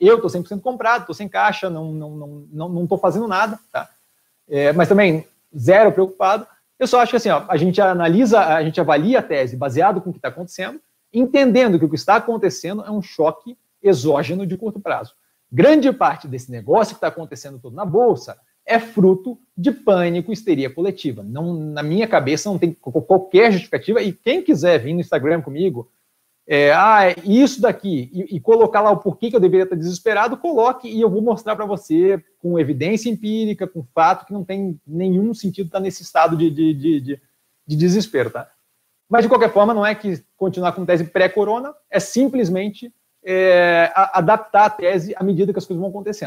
Eu estou 100% comprado, estou sem caixa, não estou não, não, não, não fazendo nada, tá? É, mas também zero preocupado. Eu só acho que assim, ó, a gente analisa, a gente avalia a tese baseado com o que está acontecendo, entendendo que o que está acontecendo é um choque exógeno de curto prazo. Grande parte desse negócio que está acontecendo todo na Bolsa é fruto de pânico, histeria coletiva. Não, na minha cabeça não tem qualquer justificativa, e quem quiser vir no Instagram comigo, é, ah, é isso daqui, e, e, colocar lá o porquê que eu deveria estar desesperado, coloque e eu vou mostrar para você com evidência empírica, com fato, que não tem nenhum sentido estar nesse estado de, de, de, de, de desespero, tá? Mas, de qualquer forma, não é que continuar com tese pré-corona, é simplesmente é, adaptar a tese à medida que as coisas vão acontecendo.